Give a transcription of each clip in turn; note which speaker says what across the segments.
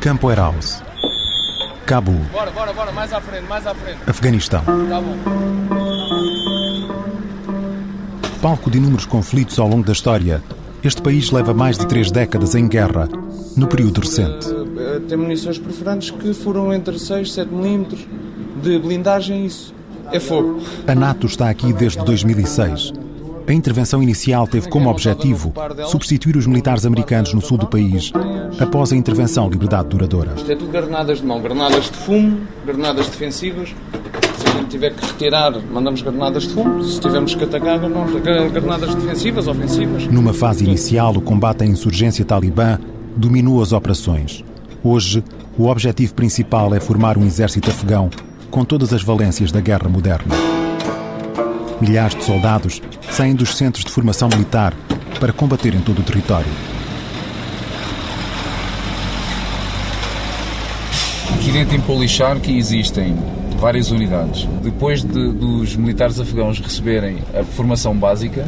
Speaker 1: Campo Eraus. Cabul.
Speaker 2: Bora, bora, bora, mais à frente, mais à frente.
Speaker 1: Afeganistão.
Speaker 2: Tá.
Speaker 1: Palco de inúmeros conflitos ao longo da história, este país leva mais de três décadas em guerra, no período recente.
Speaker 2: Uh, tem munições perfurantes que foram entre 6 e 7 milímetros de blindagem, isso é fogo.
Speaker 1: A NATO está aqui desde 2006. A intervenção inicial teve como objetivo substituir os militares americanos no sul do país após a intervenção Liberdade Duradoura.
Speaker 2: Isto é tudo granadas de mão, granadas de fumo, granadas defensivas. Se a gente tiver que retirar, mandamos granadas de fumo. Se tivermos que atacar, mandamos granadas defensivas, ofensivas.
Speaker 1: Numa fase inicial, o combate à insurgência talibã dominou as operações. Hoje, o objetivo principal é formar um exército afegão com todas as valências da guerra moderna. Milhares de soldados saem dos centros de formação militar para combater em todo o território.
Speaker 3: Aqui dentro em Polichark existem várias unidades. Depois de, dos militares afegãos receberem a formação básica,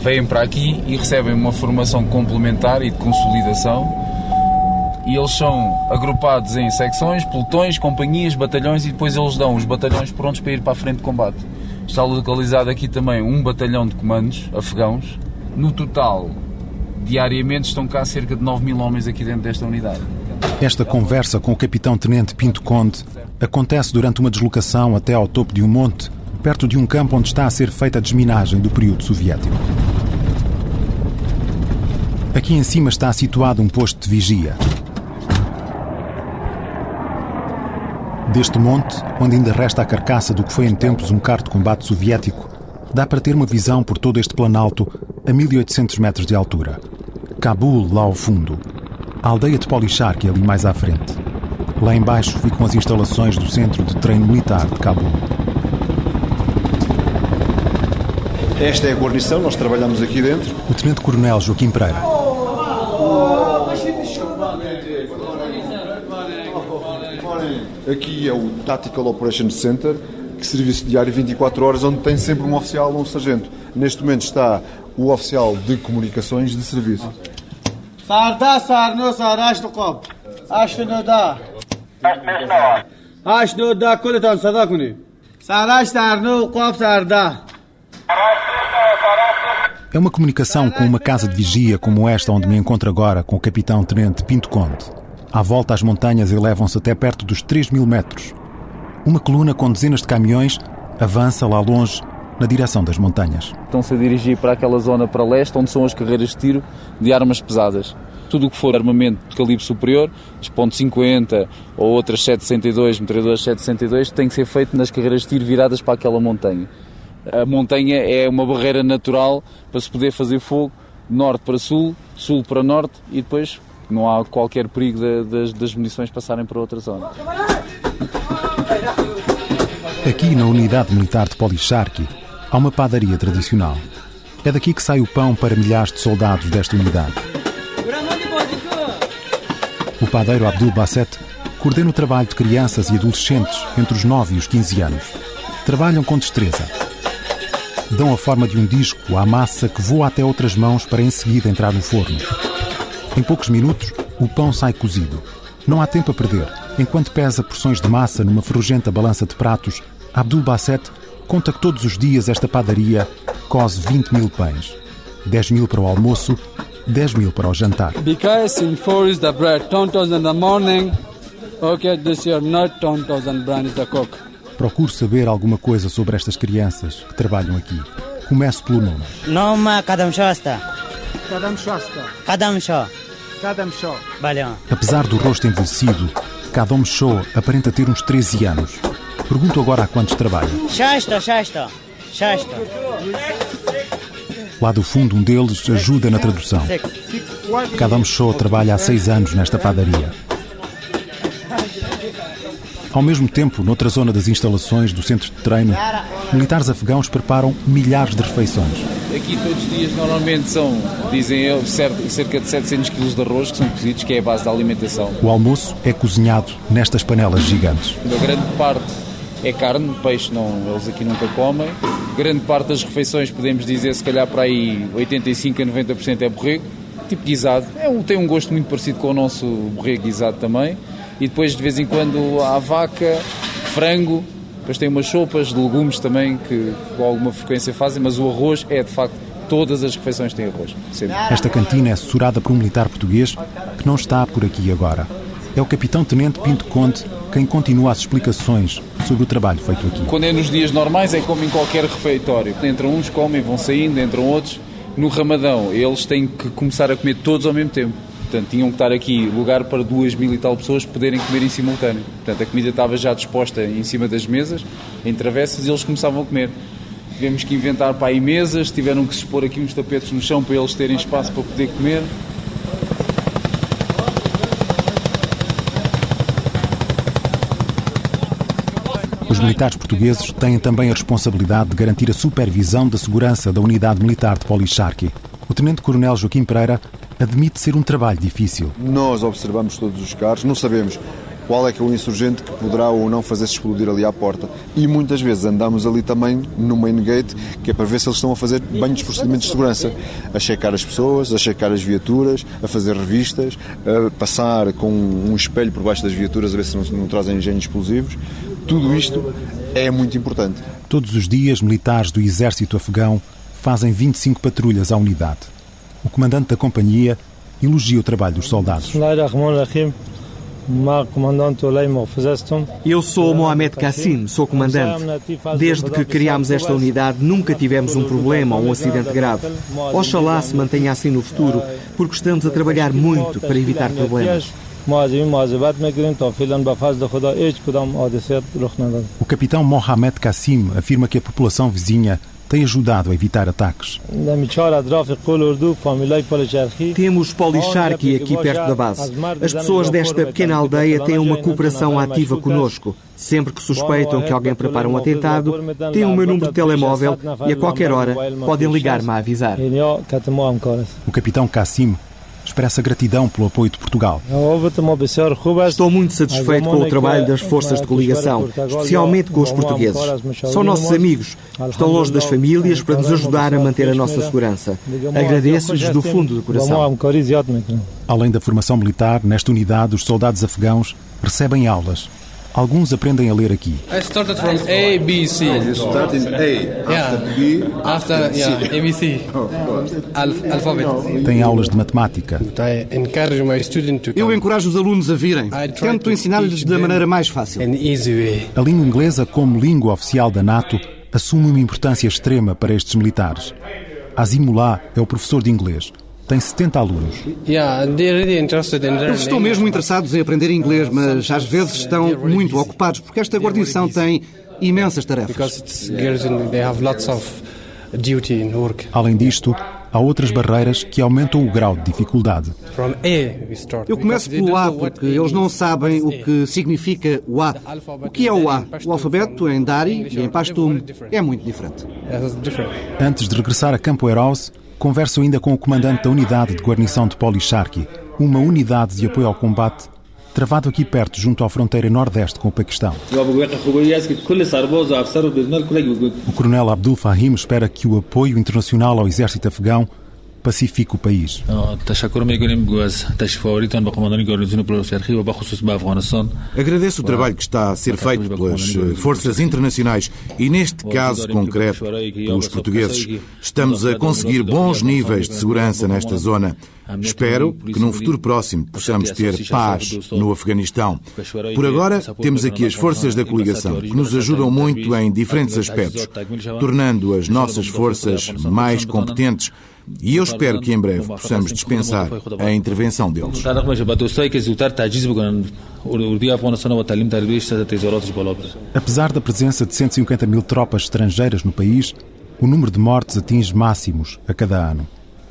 Speaker 3: vêm para aqui e recebem uma formação complementar e de consolidação. E eles são agrupados em secções, pelotões, companhias, batalhões e depois eles dão os batalhões prontos para ir para a frente de combate. Está localizado aqui também um batalhão de comandos afegãos. No total, diariamente estão cá cerca de 9 mil homens aqui dentro desta unidade.
Speaker 1: Esta conversa com o capitão-tenente Pinto Conde acontece durante uma deslocação até ao topo de um monte, perto de um campo onde está a ser feita a desminagem do período soviético. Aqui em cima está situado um posto de vigia. Deste monte, onde ainda resta a carcaça do que foi em tempos um carro de combate soviético, dá para ter uma visão por todo este planalto a 1800 metros de altura. Cabul, lá ao fundo. A aldeia de Polichark, ali mais à frente. Lá embaixo ficam as instalações do Centro de Treino Militar de Cabul.
Speaker 4: Esta é a guarnição, nós trabalhamos aqui dentro.
Speaker 1: O Tenente-Coronel Joaquim Pereira.
Speaker 4: Aqui é o Tactical Operations Center, que serviço diário 24 horas, onde tem sempre um oficial ou um sargento. Neste momento está o oficial de comunicações de serviço.
Speaker 5: Sarda, sarno, sarashto qob. Ashnoda. Ashnoda, kuletan sada kuni. Sarash, sarno, qob, sarda.
Speaker 1: É uma comunicação com uma casa de vigia como esta onde me encontro agora com o capitão-tenente Pinto Conde. À volta as montanhas elevam-se até perto dos 3 mil metros. Uma coluna com dezenas de caminhões avança lá longe na direção das montanhas.
Speaker 3: Estão-se a dirigir para aquela zona para leste, onde são as carreiras de tiro de armas pesadas. Tudo o que for armamento de calibre superior, as .50 ou outras 762, metralhadoras 762, tem que ser feito nas carreiras de tiro viradas para aquela montanha. A montanha é uma barreira natural para se poder fazer fogo norte para sul, sul para norte e depois não há qualquer perigo de, das, munições passarem para outra zona.
Speaker 1: Aqui na unidade militar de Policharki há uma padaria tradicional. É daqui que sai o pão para milhares de soldados desta unidade. O padeiro Abdul Basset coordena o trabalho de crianças e adolescentes entre os 9 e os 15 anos. Trabalham com destreza. Dão a forma de um disco à massa que voa até outras mãos para em seguida entrar no forno. Em poucos minutos, o pão sai cozido. Não há tempo a perder. Enquanto pesa porções de massa numa ferrugenta balança de pratos, Abdul Basset conta que todos os dias esta padaria cose 20 mil pães. 10 mil para o almoço, 10 mil para o jantar. Procuro saber alguma coisa sobre estas crianças que trabalham aqui. Começo pelo nome.
Speaker 5: Nome
Speaker 6: Kadamshasta. Kadam
Speaker 5: Shah. Kadam
Speaker 6: Shah.
Speaker 1: Apesar do rosto envelhecido, Kadam Shah aparenta ter uns 13 anos. Pergunto agora a quantos trabalha.
Speaker 6: Shasta, Shasta, Shasta.
Speaker 1: Lá do fundo, um deles ajuda na tradução. Kadam Shah trabalha há seis anos nesta padaria. Ao mesmo tempo, noutra zona das instalações do centro de treino, militares afegãos preparam milhares de refeições.
Speaker 3: Aqui todos os dias normalmente são, dizem eu, cerca de 700 kg de arroz que são cozidos, que é a base da alimentação.
Speaker 1: O almoço é cozinhado nestas panelas gigantes.
Speaker 3: A grande parte é carne, peixe não, eles aqui nunca comem. Grande parte das refeições, podemos dizer, se calhar para aí 85 a 90% é borrego. tipo guisado. É, tem um gosto muito parecido com o nosso borrego guisado também. E depois, de vez em quando, há vaca, frango. Depois tem umas sopas de legumes também que com alguma frequência fazem, mas o arroz é de facto todas as refeições têm arroz. Sempre.
Speaker 1: Esta cantina é assessorada por um militar português que não está por aqui agora. É o capitão-tenente Pinto Conte quem continua as explicações sobre o trabalho feito aqui.
Speaker 3: Quando é nos dias normais é como em qualquer refeitório. Entram uns, comem, vão saindo, entram outros. No Ramadão eles têm que começar a comer todos ao mesmo tempo. Portanto, tinham que estar aqui lugar para duas mil e tal pessoas poderem comer em simultâneo. Portanto, a comida estava já disposta em cima das mesas, em travessas, e eles começavam a comer. Tivemos que inventar para aí mesas, tiveram que se expor aqui uns tapetes no chão para eles terem espaço para poder comer.
Speaker 1: Os militares portugueses têm também a responsabilidade de garantir a supervisão da segurança da unidade militar de Policharqui. O tenente-coronel Joaquim Pereira admite ser um trabalho difícil.
Speaker 4: Nós observamos todos os carros, não sabemos qual é que é o insurgente que poderá ou não fazer-se explodir ali à porta. E muitas vezes andamos ali também no main gate, que é para ver se eles estão a fazer bem os procedimentos de segurança, a checar as pessoas, a checar as viaturas, a fazer revistas, a passar com um espelho por baixo das viaturas a ver se não, não trazem engenhos explosivos. Tudo isto é muito importante.
Speaker 1: Todos os dias, militares do exército afegão fazem 25 patrulhas à unidade. O comandante da companhia elogia o trabalho dos soldados.
Speaker 7: Eu sou Mohamed Kassim, sou comandante. Desde que criámos esta unidade, nunca tivemos um problema ou um acidente grave. Oxalá se mantenha assim no futuro, porque estamos a trabalhar muito para evitar problemas.
Speaker 1: O capitão Mohamed Kassim afirma que a população vizinha tem ajudado a evitar ataques.
Speaker 7: Temos Policharki aqui perto da base. As pessoas desta pequena aldeia têm uma cooperação ativa conosco. Sempre que suspeitam que alguém prepara um atentado, têm o meu número de telemóvel e a qualquer hora podem ligar-me a avisar.
Speaker 1: O capitão Cassim expressa gratidão pelo apoio de Portugal.
Speaker 7: Estou muito satisfeito com o trabalho das forças de coligação, especialmente com os portugueses. São nossos amigos, estão longe das famílias para nos ajudar a manter a nossa segurança. Agradeço-lhes do fundo do coração.
Speaker 1: Além da formação militar, nesta unidade, os soldados afegãos recebem aulas Alguns aprendem a ler aqui.
Speaker 8: I started from A, B, C.
Speaker 4: You start in A,
Speaker 8: Yeah.
Speaker 4: B,
Speaker 8: After, yeah, ABC. Alph- alphabet.
Speaker 1: Têm aulas de matemática.
Speaker 9: Eu encorajo os alunos a virem. Tento
Speaker 8: to
Speaker 9: ensinar-lhes da maneira mais fácil.
Speaker 8: an easy way.
Speaker 1: A língua inglesa, como língua oficial da NATO, assume uma importância extrema para estes militares. Azimullah é o professor de inglês. Tem 70 alunos.
Speaker 9: Eles estão mesmo interessados em aprender inglês, mas às vezes estão muito ocupados, porque esta guarnição tem imensas tarefas.
Speaker 1: Além disto, há outras barreiras que aumentam o grau de dificuldade.
Speaker 8: From A we start.
Speaker 9: Eu começo pelo A porque eles não sabem o que significa o A. O que é o A? O alfabeto em Dari e em Pashtun é muito diferente.
Speaker 1: Antes de regressar a Campo Heroes, converso ainda com o comandante da unidade de guarnição de Policharqui, uma unidade de apoio ao combate travado aqui perto, junto à fronteira nordeste com o Paquistão. O coronel Abdul Fahim espera que o apoio internacional ao exército afegão Pacifica o país.
Speaker 10: Agradeço o trabalho que está a ser feito pelas eh, forças internacionais e, neste caso concreto, pelos portugueses. Estamos a conseguir bons níveis de segurança nesta zona. Espero que num futuro próximo possamos ter paz no Afeganistão. Por agora, temos aqui as forças da coligação, que nos ajudam muito em diferentes aspectos, tornando as nossas forças mais competentes e eu espero que em breve possamos dispensar a intervenção deles.
Speaker 1: Apesar da presença de 150 mil tropas estrangeiras no país, o número de mortes atinge máximos a cada ano.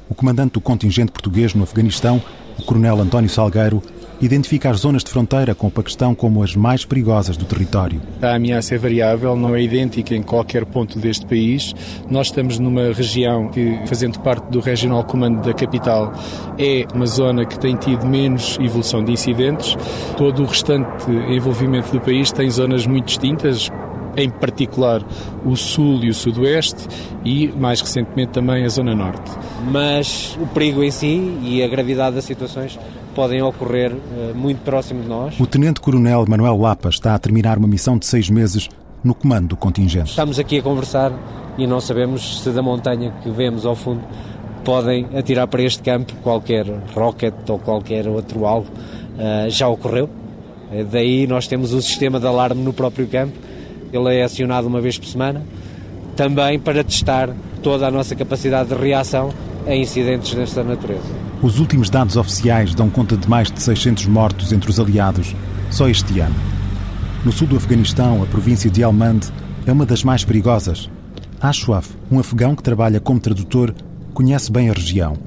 Speaker 1: O comandante do contingente português no Afeganistão, o coronel António Salgueiro, identifica as zonas de fronteira com o Paquistão como as mais perigosas do território.
Speaker 11: A ameaça é variável, não é idêntica em qualquer ponto deste país. Nós estamos numa região que, fazendo parte do Regional Comando da capital, é uma zona que tem tido menos evolução de incidentes. Todo o restante envolvimento do país tem zonas muito distintas, em particular o sul e o sudoeste e mais recentemente também a zona norte.
Speaker 12: Mas o perigo em si e a gravidade das situações podem ocorrer uh, muito próximo de nós.
Speaker 1: O Tenente-Coronel Manuel Lapa está a terminar uma missão de seis meses no comando do contingente.
Speaker 12: Estamos aqui a conversar e não sabemos se da montanha que vemos ao fundo podem atirar para este campo qualquer rocket ou qualquer outro alvo. Uh, já ocorreu. Uh, daí nós temos um sistema de alarme no próprio campo. Ele é acionado uma vez por semana, também para testar toda a nossa capacidade de reação a incidentes desta natureza.
Speaker 1: Os últimos dados oficiais dão conta de mais de 600 mortos entre os aliados só este ano. No sul do Afeganistão, a província de Helmand é uma das mais perigosas. Ashraf, um afegão que trabalha como tradutor, conhece bem a região.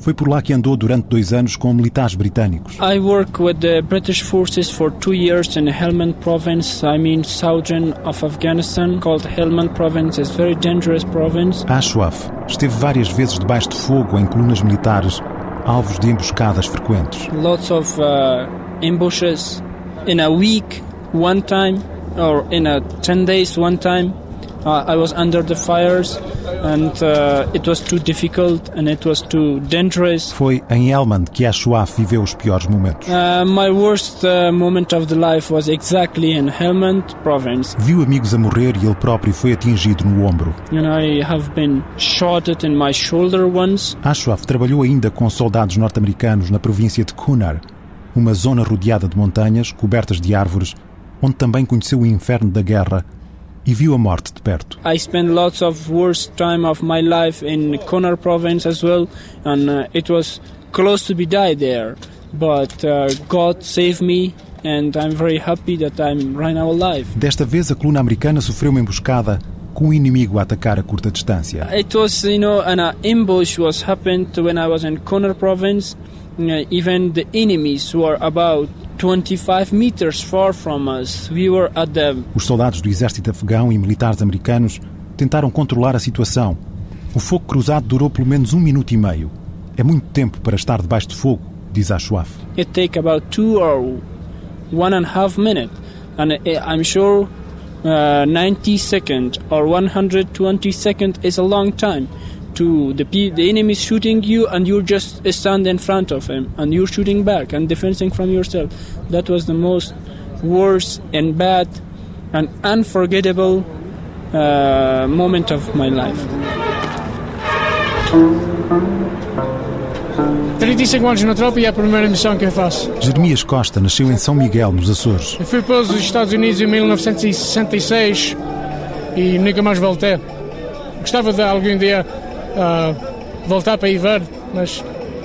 Speaker 1: Foi por lá que andou durante dois anos com militares britânicos.
Speaker 13: I work with the British forces for two years in Helmand province, I mean southern of Afghanistan, called Helmand province. It's very dangerous province.
Speaker 1: Ashraf esteve várias vezes debaixo de fogo em colunas militares, alvos de emboscadas frequentes.
Speaker 13: Lots of uh, ambushes in a week, one time, or in a 10 days, one time. Uh, I was under the fires and uh, it was too difficult and it was too dangerous.
Speaker 1: Foi em Helmand que Ashuaf viveu os piores momentos.
Speaker 13: Uh, my worst uh, moment of the life was exactly in Helmand province.
Speaker 1: Viu amigos a morrer e ele próprio foi atingido no ombro.
Speaker 13: And I have been shot in my shoulder once.
Speaker 1: Ashuaf trabalhou ainda com soldados norte-americanos na província de Kunar, uma zona rodeada de montanhas cobertas de árvores, onde também conheceu o inferno da guerra e viu a morte de perto.
Speaker 13: I spent lots of worst time of my life in Konar province as well and uh, it was close to be die there but uh, God saved me and I'm very happy that I'm right now alive.
Speaker 1: Desta vez a coluna americana sofreu uma emboscada com o inimigo a atacar a curta distância.
Speaker 13: It was, you know, an uh, ambush was happened when I was in Konar province. Uh, even the enemies were about 25 meters far from us. We were at the...
Speaker 1: Os soldados do exército afegão e militares americanos tentaram controlar a situação. O fogo cruzado durou pelo menos um minuto e meio. É muito tempo para estar debaixo de fogo, diz Ashuaf.
Speaker 13: It take about two or one and a half minute, and I'm sure uh, 90 seconds or 120 seconds is a long time. To the the enemy shooting you and you just stand in front of him and you're shooting back and defending from yourself that was the most worst and bad and unforgettable uh, moment of my life
Speaker 14: 35 anos na tropa e é a primeira missão que eu faço.
Speaker 1: Jeremias Costa nasceu em São Miguel, nos Açores.
Speaker 14: Eu fui para os Estados Unidos em 1966 e nunca mais voltei. Gostava de algum dia uh, voltar para Ivar, mas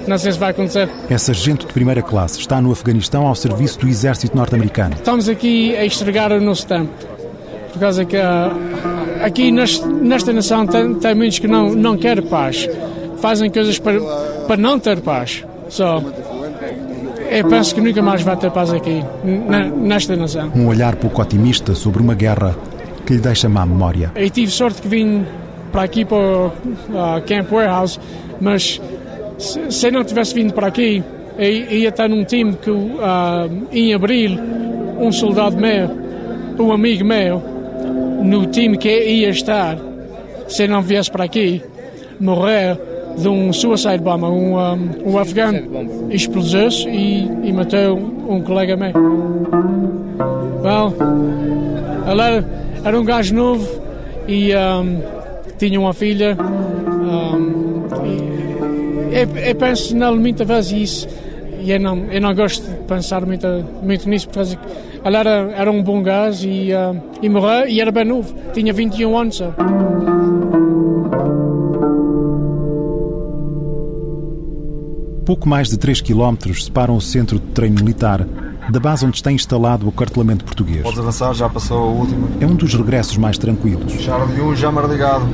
Speaker 14: não sei se vai acontecer.
Speaker 1: É sargento de primeira classe, está no Afeganistão ao serviço do exército norte-americano.
Speaker 14: Estamos aqui a estragar o nosso tempo, por causa que uh, aqui neste, nesta nação tem, tem muitos que não, não querem paz, fazem coisas para, para não ter paz. So, eu penso que nunca mais vai ter paz aqui, nesta nação.
Speaker 1: Um olhar pouco otimista sobre uma guerra que lhe deixa má memória.
Speaker 14: Eu tive sorte que vim para aqui para o uh, Camp Warehouse, mas se, se não tivesse vindo para aqui, ia estar num time que uh, em abril um soldado meu, um amigo meu, no time que ia estar, se não viesse para aqui, morreu de um suicide bomber, um, um, um afegano, explodiu-se e, e matou um colega meu. Well, ele era, era um gajo novo e um, tinha uma filha. Um, eu, eu, penso nela muitas vezes isso. E eu não, eu não gosto de pensar muito, muito nisso, porque ela era, era um bom gajo e, uh, e morreu e era bem novo. Tinha 21 anos só.
Speaker 1: Pouco mais de 3 km separam o centro de treino militar da base onde está instalado o acartelamento português.
Speaker 4: Podes avançar, já passou a última.
Speaker 1: É um dos regressos mais tranquilos.
Speaker 4: Charme 1, já ligado.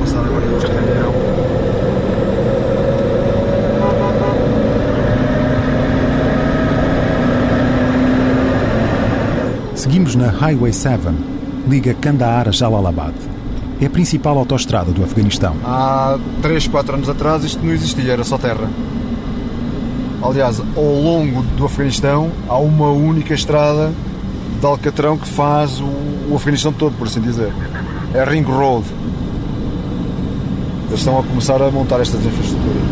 Speaker 4: Passar agora este caminhão.
Speaker 1: Seguimos na Highway 7, liga Kandahar a Jalalabad. É a principal autoestrada do Afeganistão.
Speaker 4: Há 3, 4 anos atrás isto não existia, era só terra. Aliás, ao longo do Afeganistão há uma única estrada de Alcatrão que faz o, Afeganistão todo, por assim dizer. É Ring Road. Eles estão a começar a montar estas infraestruturas.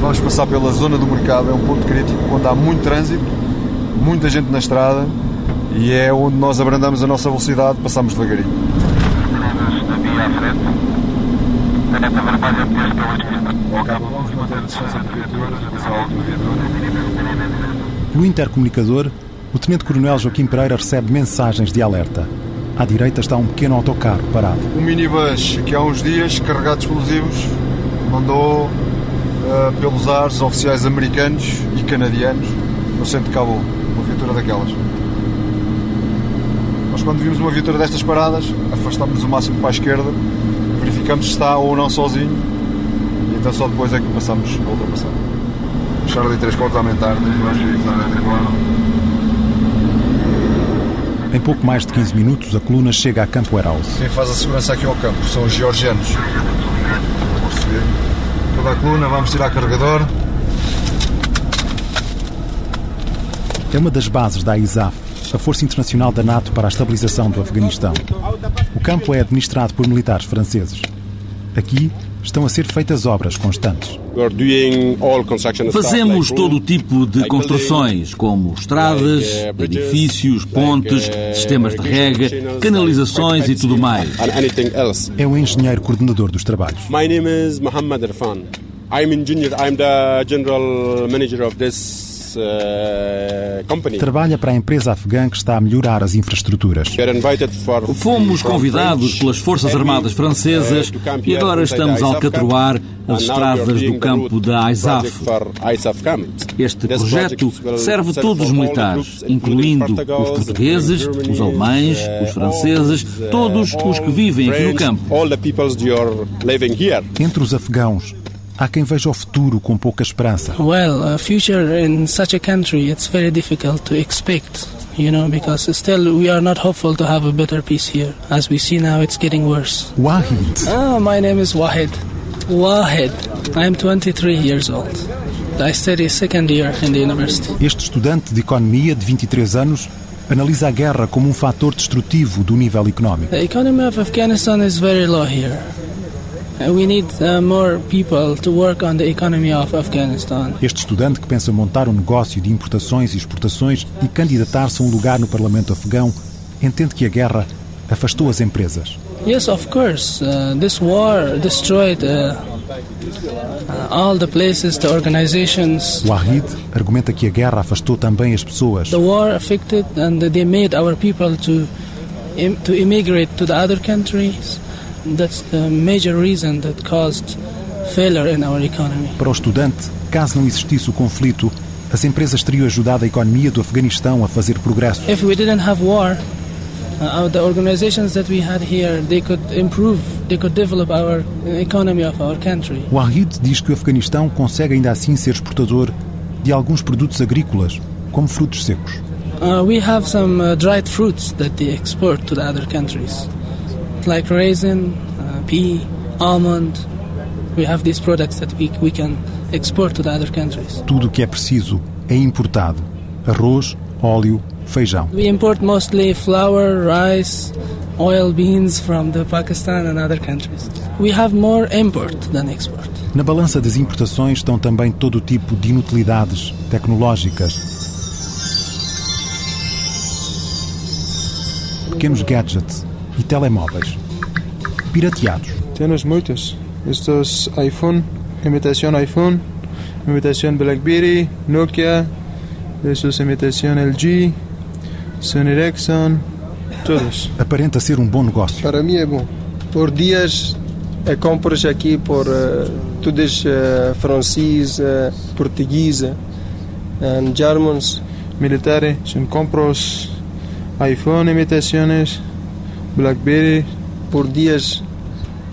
Speaker 4: Vamos passar pela zona do mercado, é um ponto crítico onde há muito trânsito, muita gente na estrada e é onde nós abrandamos a nossa velocidade, passamos devagarinho.
Speaker 1: No intercomunicador, o Tenente-Coronel Joaquim Pereira recebe mensagens de alerta. À direita está um pequeno autocarro parado.
Speaker 4: Um minibus que há uns dias, carregado de explosivos, mandou uh, pelos ares oficiais americanos e canadianos no centro de Cabul. Uma viatura daquelas. Nós, quando vimos uma viatura destas paradas, afastámos-nos o máximo para a esquerda, verificamos se está ou não sozinho e então só depois é que passamos a ultrapassar. Ali três pontos a aumentar,
Speaker 1: Em pouco mais de 15 minutos, a coluna chega a Campo Warehouse.
Speaker 4: Quem faz a segurança aqui ao campo são os georgianos. Toda a coluna, vamos tirar carregador.
Speaker 1: É uma das bases da ISAF, a Força Internacional da NATO para a Estabilização do Afeganistão. O campo é administrado por militares franceses. Aqui estão a ser feitas obras constantes.
Speaker 15: Fazemos todo o tipo de construções, como estradas, edifícios, pontes, sistemas de rega, canalizações e tudo mais.
Speaker 1: É o engenheiro coordenador dos trabalhos.
Speaker 16: My name is Mohammed Irfan. I'm engineer. I'm the general manager of this
Speaker 1: Trabalha para a empresa afegã que está a melhorar as infraestruturas.
Speaker 15: Fomos convidados pelas Forças Armadas Francesas e agora estamos a alcatroar as estradas do campo da ISAF. Este projeto serve todos os militares, incluindo os portugueses, os alemães, os franceses, todos os que vivem aqui no campo.
Speaker 1: Entre os afegãos, Há quem veja o futuro com pouca esperança.
Speaker 17: Well, a future in such a country, it's very difficult to expect. You know, because still we are not hopeful to have a better peace here. As we see now, it's getting worse.
Speaker 1: Wahid.
Speaker 17: Oh, my name is Wahid. Wahid. I'm 23 years old. I study second year in the university.
Speaker 1: Este estudante de economia de 23 anos analisa a guerra como um fator destrutivo do nível económico.
Speaker 17: The economy of Afghanistan is very low here.
Speaker 1: Este estudante que pensa montar um negócio de importações e exportações e candidatar-se a um lugar no Parlamento afegão entende que a guerra afastou as empresas.
Speaker 17: Yes, of course. Uh, this war destroyed uh, all the places, the organizations.
Speaker 1: Wahid argumenta que a guerra afastou também as pessoas.
Speaker 17: The war affected and they made our people to to immigrate to the other countries. That's the major reason that caused failure in our economy.
Speaker 1: Para o estudante, caso não existisse o conflito, as empresas teriam ajudado a economia do Afeganistão a fazer progresso.
Speaker 17: If we didn't have war, uh, the organizations that we had here, they could improve, they could develop our economy of our country.
Speaker 1: Wahid diz que o Afeganistão consegue ainda assim ser exportador de alguns produtos agrícolas, como frutos secos.
Speaker 17: Uh, we have some uh, dried fruits that they export to the other countries like raisin, uh, pea, almond. We have these products that we, we can export to the other countries.
Speaker 1: Tudo o que é preciso é importado: arroz, óleo, feijão.
Speaker 17: We import mostly flour, rice, oil beans from the Pakistan and other countries. We have more import than export.
Speaker 1: Na balança das importações estão também todo tipo de inutilidades tecnológicas. Pequenos gadgets e telemóveis pirateados.
Speaker 18: Temos muitos. Estes iPhone, imitação iPhone, imitação BlackBerry, Nokia, estes imitação LG, Sony Ericsson, todos.
Speaker 1: Aparenta ser um bom negócio.
Speaker 18: Para mim é bom. Por dias é compras aqui por uh, todos uh, francês, uh, Germans. Militares, são compras iPhone imitações BlackBerry por dias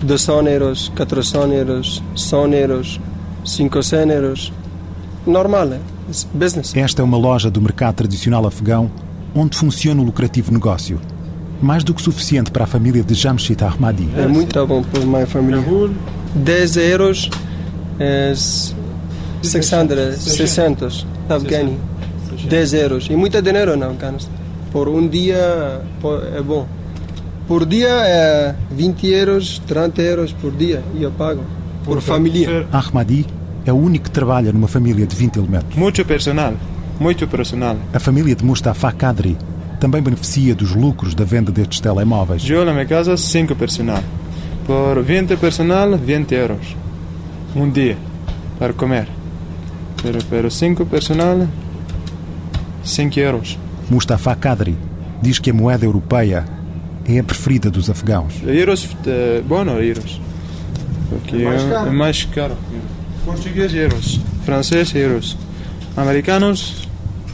Speaker 18: 200 euros, 400 euros, 100 euros, 500 euros. Normal, é business.
Speaker 1: Esta é uma loja do mercado tradicional afegão onde funciona o lucrativo negócio. Mais do que suficiente para a família de Jamshid Ahmadi.
Speaker 18: É muito bom para a minha família. 10 euros é 600, 600 afgani. 10 euros. E muito dinheiro não, Afeganistão. por um dia é bom. Por dia é 20 euros, 30 euros por dia e eu pago por família.
Speaker 1: Ahmadi é o único que trabalha numa família de 20 elementos.
Speaker 19: Muito personal, muito personal.
Speaker 1: A família de Mustafa Kadri também beneficia dos lucros da venda destes telemóveis.
Speaker 19: Eu na minha casa 5 personal. Por 20 personal, 20 euros. Um dia para comer. Pero, pero 5 personal, 5 euros.
Speaker 1: Mustafa Kadri diz que a moeda europeia é a preferida dos afegãos.
Speaker 19: Euros, eh, bom euros. Porque é mais caro. É mais caro. Português, euros. Francês, euros. Americanos,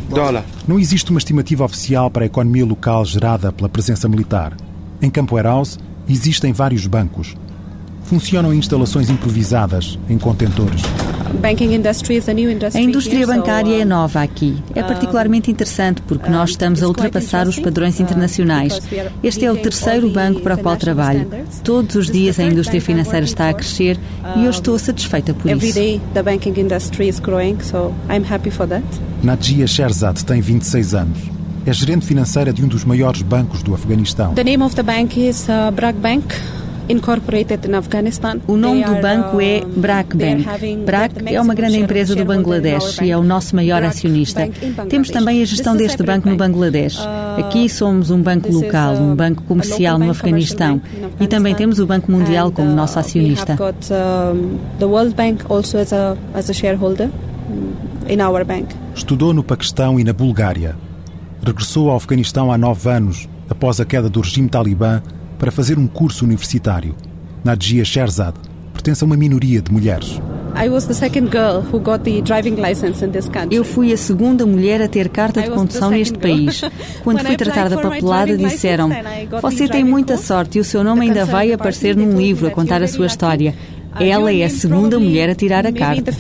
Speaker 19: dólar.
Speaker 1: Não existe uma estimativa oficial para a economia local gerada pela presença militar. Em Campo Eraus existem vários bancos. Funcionam instalações improvisadas em contentores.
Speaker 20: A indústria bancária é nova aqui. É particularmente interessante porque nós estamos a ultrapassar os padrões internacionais. Este é o terceiro banco para o qual trabalho. Todos os dias a indústria financeira está a crescer e eu estou satisfeita por isso.
Speaker 1: Nadia Sherzad tem 26 anos. É gerente financeira de um dos maiores bancos do Afeganistão.
Speaker 20: The name of the bank is uh, Bank. O nome do banco é uh, BRAC Bank. BRAC é uma grande empresa do Bangladesh e é o nosso maior acionista. Temos também a gestão deste banco no Bangladesh. Uh, Aqui somos um banco local, um banco comercial no Afeganistão e também temos o Banco Mundial como uh, nosso acionista.
Speaker 1: Estudou no Paquistão e na Bulgária. Regressou ao Afeganistão há nove anos, após a queda do regime talibã para fazer um curso universitário. Nadia Sherzad pertence a uma minoria de mulheres.
Speaker 20: Eu fui a segunda mulher a ter carta de condução neste país. Quando fui tratar da papelada, disseram: Você tem muita sorte e o seu nome ainda vai aparecer num livro a contar a sua história. Ela é a segunda mulher a tirar a carta.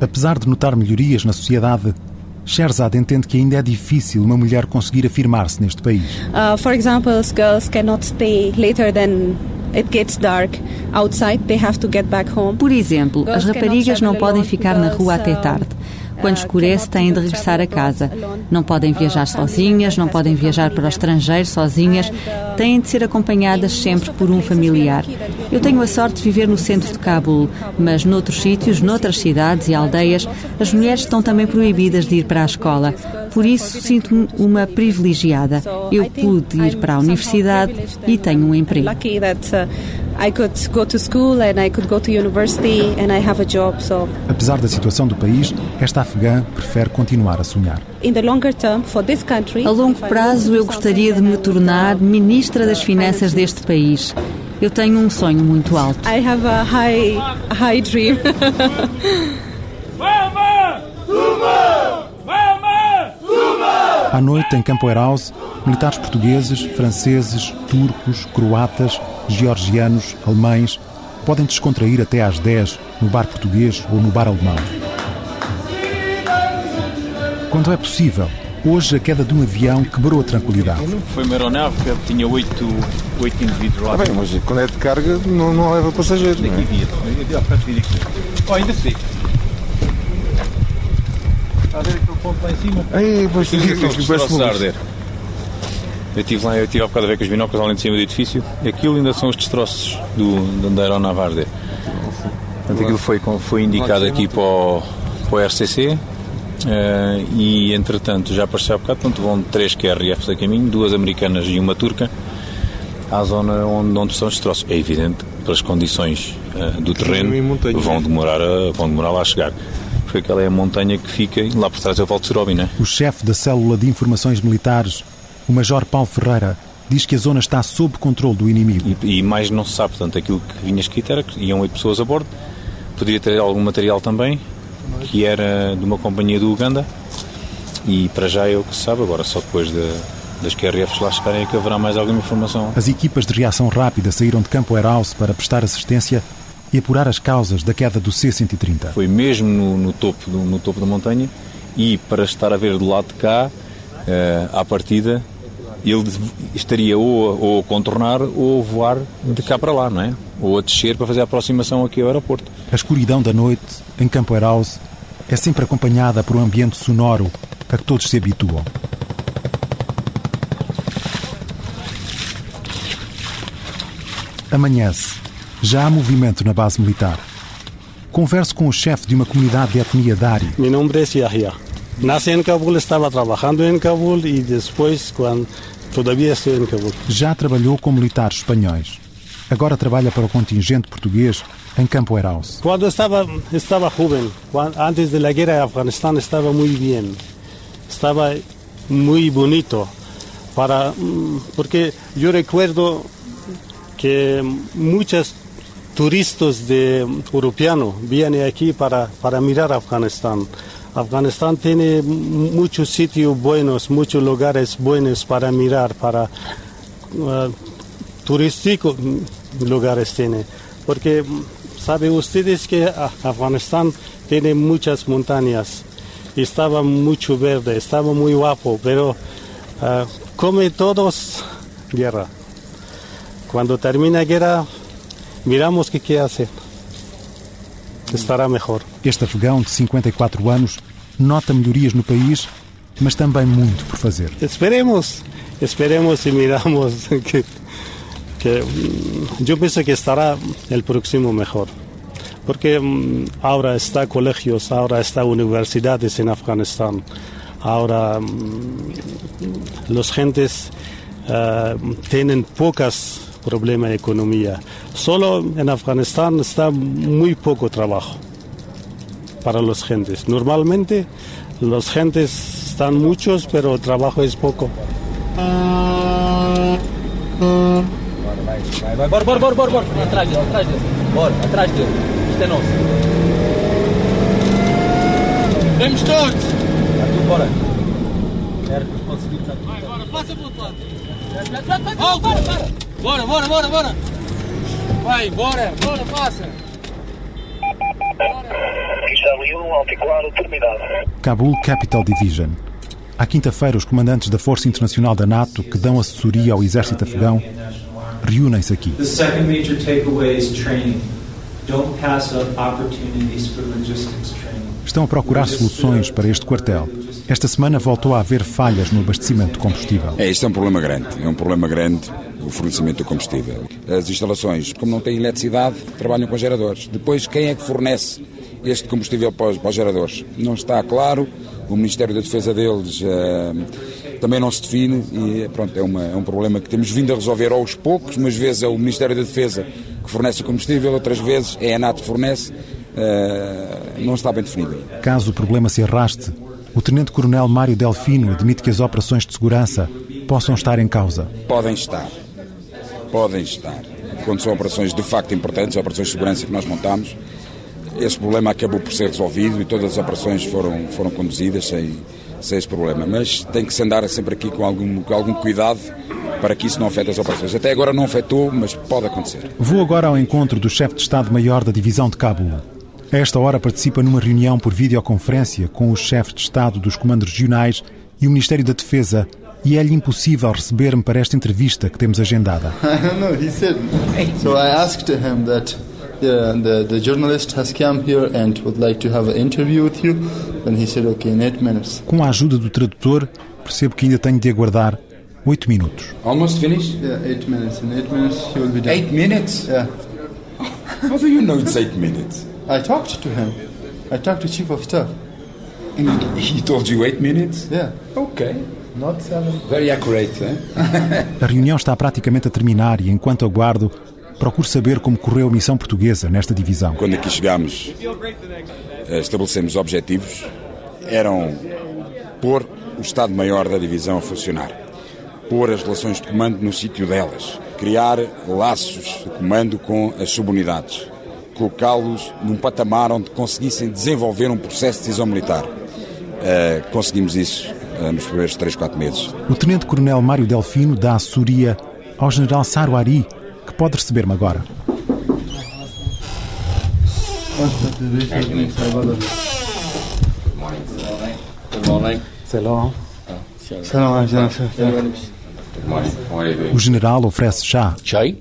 Speaker 1: Apesar de notar melhorias na sociedade, Sherzad entende que ainda é difícil uma mulher conseguir afirmar-se neste país.
Speaker 20: Uh, for example, girls cannot stay later than it gets dark outside. They have to get back home. Por exemplo, as raparigas não podem ficar na rua até tarde. Quando escurece, têm de regressar a casa. Não podem viajar sozinhas, não podem viajar para o estrangeiro sozinhas, têm de ser acompanhadas sempre por um familiar. Eu tenho a sorte de viver no centro de Cabul, mas noutros sítios, noutras cidades e aldeias, as mulheres estão também proibidas de ir para a escola. Por isso, sinto-me uma privilegiada. Eu pude ir para a universidade e tenho um emprego. I could go to school and I could go to university and I have a job. So
Speaker 1: Apesar da situação do país, esta afegã prefere continuar a sonhar.
Speaker 20: a longo prazo, eu gostaria de me tornar ministra das finanças deste país. Eu tenho um sonho muito alto. I have a high, high dream.
Speaker 1: À noite, em Campo Eraus, militares portugueses, franceses, turcos, croatas, georgianos, alemães podem descontrair até às 10 no bar português ou no bar alemão. Quando é possível, hoje a queda de um avião quebrou a tranquilidade.
Speaker 21: Foi uma aeronave que tinha oito, oito indivíduos lá.
Speaker 2: Ah, bem, mas quando é de carga não, não leva passageiros. Daqui
Speaker 21: é? Oh, ainda sei. Está a ver aquele ponto lá em cima?
Speaker 2: Ei, pois, que, que, que,
Speaker 21: que, a arder. Eu estive lá, eu estive há bocado a ver com os binóculos além de cima do edifício. Aquilo ainda são os destroços do, da aeronave a arder. Portanto, aquilo foi, foi indicado aqui para o, para o RCC uh, eh, e, entretanto, já apareceu há bocado, portanto, vão três QRFs a caminho, duas americanas e uma turca, à zona onde, onde estão os destroços. É evidente, pelas condições uh, do terreno, vão demorar, a, vão demorar lá a chegar porque aquela é a montanha que fica lá por trás é o Val de Serobi, não é?
Speaker 1: O chefe da célula de informações militares o Major Paulo Ferreira diz que a zona está sob controle do inimigo.
Speaker 21: E, e mais não se sabe, portanto, aquilo que vinha escrito era que iam oito pessoas a bordo, poderia ter algum material também, que era de uma companhia do Uganda, e para já é o que se sabe, agora só depois de, das QRFs lá chegarem é que haverá mais alguma informação.
Speaker 1: As equipas de reação rápida saíram de Campo Airhouse para prestar assistência e apurar as causas da queda do C-130.
Speaker 21: Foi mesmo no, no topo, no, no, topo da montanha e para estar a ver do lado de cá, uh, à partida, ele estaria ou, ou a contornar ou a voar de cá para lá, não é? Ou a descer para fazer a aproximação aqui ao aeroporto.
Speaker 1: A escuridão da noite, em Campo House, é sempre acompanhada por um ambiente sonoro a que todos se habituam. Amanhece. Já há movimento na base militar. Converso com o chefe de uma comunidade de etnia Dari.
Speaker 22: Meu nome é Yahya. Nasci em Cabul, estava trabalhando em Cabul e depois, quando todavia estou em Cabul.
Speaker 1: Já trabalhou com militares espanhóis. Agora trabalha para o contingente português em Campo Eraus.
Speaker 22: Quando estava estava jovem, antes da guerra em Afeganistão, estava muito bem. Estava muito bonito para porque eu recuerdo que muitos turistas de europeanos vienen aquí para, para mirar Afganistán. Afganistán tiene muchos sitios buenos, muchos lugares buenos para mirar, para uh, turísticos lugares tiene. Porque saben ustedes que Afganistán tiene muchas montañas, estaba mucho verde, estaba muy guapo, pero uh, come todos guerra. Cuando termina guerra, miramos que quer fazer. Estará melhor.
Speaker 1: Este afegão de 54 anos nota melhorias no país, mas também muito por fazer.
Speaker 22: Esperemos, esperemos e miramos que, que eu penso que estará o próximo melhor. Porque mm, agora está colegios, agora está universidades em Afeganistão, agora mm, os gentes uh, têm poucas problema de economía. Solo en Afganistán está muy poco trabajo para los gentes. Normalmente los gentes están muchos, pero el trabajo es poco.
Speaker 23: Bora, bora, bora, bora. Vai, bora, passa! Bora, passa!
Speaker 1: Kabul Capital Division. À quinta-feira, os comandantes da Força Internacional da NATO, que dão assessoria ao exército afegão, reúnem-se aqui.
Speaker 24: The second major takeaway is training. Don't pass up opportunities for logistics training.
Speaker 1: Estão a procurar soluções para este quartel. Esta semana voltou a haver falhas no abastecimento de combustível.
Speaker 25: É, isto é um problema grande. É um problema grande o fornecimento do combustível. As instalações, como não têm eletricidade, trabalham com geradores. Depois, quem é que fornece este combustível para os, para os geradores? Não está claro, o Ministério da Defesa deles uh, também não se define e pronto, é, uma, é um problema que temos vindo a resolver aos poucos, umas vezes é o Ministério da Defesa que fornece o combustível, outras vezes é a NATO que fornece, uh, não está bem definido.
Speaker 1: Caso o problema se arraste, o Tenente-Coronel Mário Delfino admite que as operações de segurança possam estar em causa.
Speaker 25: Podem estar podem estar. Quando são operações de facto importantes, operações de segurança que nós montamos, esse problema acabou por ser resolvido e todas as operações foram, foram conduzidas sem, sem esse problema. Mas tem que se andar sempre aqui com algum, com algum cuidado para que isso não afete as operações. Até agora não afetou, mas pode acontecer.
Speaker 1: Vou agora ao encontro do chefe de Estado-Maior da Divisão de Cabul. A esta hora participa numa reunião por videoconferência com os chefes de Estado dos comandos regionais e o Ministério da Defesa e é-lhe impossível receber-me para esta entrevista que temos agendada.
Speaker 26: I don't know, he said. So I asked him that the, the, the journalist has come here and would like to have an interview with you. And he said, okay, in eight minutes.
Speaker 1: Com a ajuda do tradutor, percebo que ainda tenho de aguardar oito minutos.
Speaker 25: Almost finished?
Speaker 26: Yeah, eight minutes. In eight minutes he will be done.
Speaker 25: Eight minutes?
Speaker 26: Yeah.
Speaker 25: How do you know it's eight minutes?
Speaker 26: I talked to him. I talked to Chief of Staff.
Speaker 25: And he told you eight minutes?
Speaker 26: Yeah.
Speaker 25: Okay.
Speaker 26: Not seven.
Speaker 25: Very accurate, eh?
Speaker 1: A reunião está praticamente a terminar e, enquanto aguardo, procuro saber como correu a missão portuguesa nesta divisão.
Speaker 25: Quando aqui chegámos, eh, estabelecemos objetivos. Eram pôr o Estado-Maior da divisão a funcionar, pôr as relações de comando no sítio delas, criar laços de comando com as subunidades, colocá-los num patamar onde conseguissem desenvolver um processo de decisão militar. Uh, conseguimos isso nos primeiros 3, 4 meses.
Speaker 1: O Tenente-Coronel Mário Delfino dá assessoria ao General Saruari, que pode receber-me agora. O general oferece chá.
Speaker 27: Chai?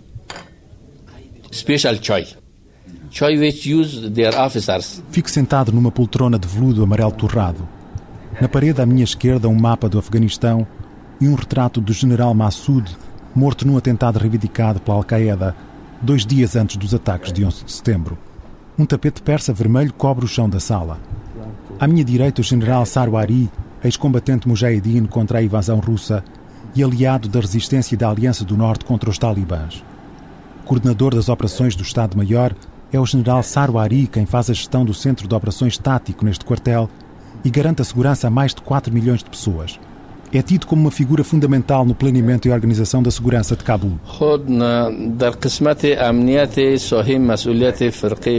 Speaker 27: Special chai.
Speaker 1: Fico sentado numa poltrona de veludo amarelo torrado. Na parede à minha esquerda, um mapa do Afeganistão e um retrato do general Massoud, morto num atentado reivindicado pela Al-Qaeda dois dias antes dos ataques de 11 de setembro. Um tapete persa vermelho cobre o chão da sala. À minha direita, o general Sarwari, ex-combatente mujahideen contra a invasão russa e aliado da resistência da Aliança do Norte contra os talibãs. Coordenador das operações do Estado-Maior é o general Sarwari quem faz a gestão do centro de operações tático neste quartel e garante a segurança a mais de 4 milhões de pessoas. É tido como uma figura fundamental no planeamento e organização da segurança de Cabul.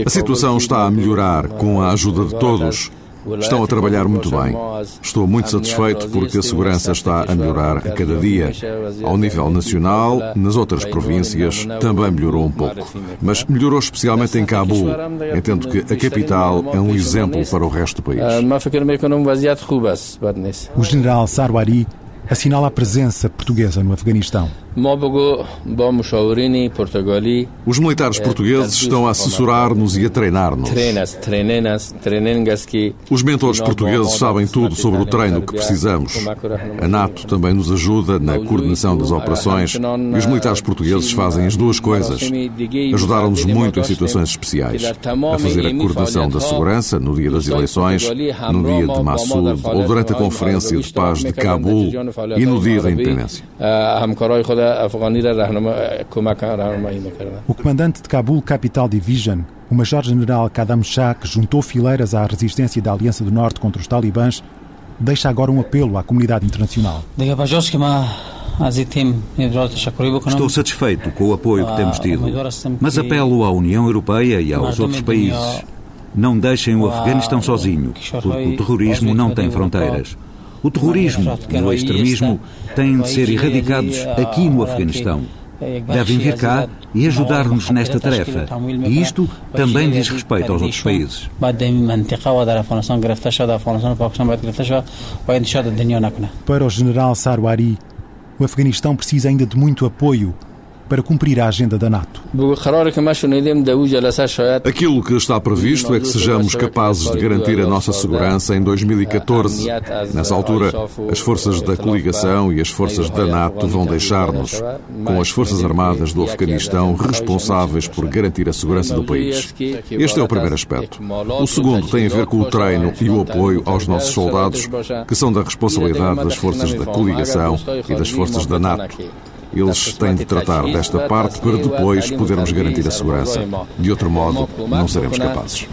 Speaker 28: A situação está a melhorar com a ajuda de todos. Estão a trabalhar muito bem. Estou muito satisfeito porque a segurança está a melhorar a cada dia. Ao nível nacional, nas outras províncias, também melhorou um pouco. Mas melhorou especialmente em Cabul. Entendo que a capital é um exemplo para o resto do país.
Speaker 1: O general Sarwari assinala a presença portuguesa no Afeganistão.
Speaker 28: Os militares portugueses estão a assessorar-nos e a treinar-nos. Os mentores portugueses sabem tudo sobre o treino que precisamos. A NATO também nos ajuda na coordenação das operações e os militares portugueses fazem as duas coisas. Ajudaram-nos muito em situações especiais. A fazer a coordenação da segurança no dia das eleições, no dia de Massoud ou durante a Conferência de Paz de Cabul e no dia da independência.
Speaker 1: O comandante de Cabul Capital Division, o Major-General Kadam Shah, que juntou fileiras à resistência da Aliança do Norte contra os talibãs, deixa agora um apelo à comunidade internacional.
Speaker 29: Estou satisfeito com o apoio que temos tido, mas apelo à União Europeia e aos outros países. Não deixem o Afeganistão sozinho, porque o terrorismo não tem fronteiras. O terrorismo e o extremismo têm de ser erradicados aqui no Afeganistão. Devem vir cá e ajudar-nos nesta tarefa. E isto também diz respeito aos outros países.
Speaker 1: Para o general Sarwari, o Afeganistão precisa ainda de muito apoio para cumprir a agenda da NATO.
Speaker 28: Aquilo que está previsto é que sejamos capazes de garantir a nossa segurança em 2014. Nessa altura, as forças da coligação e as forças da NATO vão deixar-nos, com as Forças Armadas do Afeganistão responsáveis por garantir a segurança do país. Este é o primeiro aspecto. O segundo tem a ver com o treino e o apoio aos nossos soldados, que são da responsabilidade das forças da coligação e das forças da NATO. Eles têm de tratar desta parte para depois podermos garantir a segurança. De outro modo, não seremos capazes.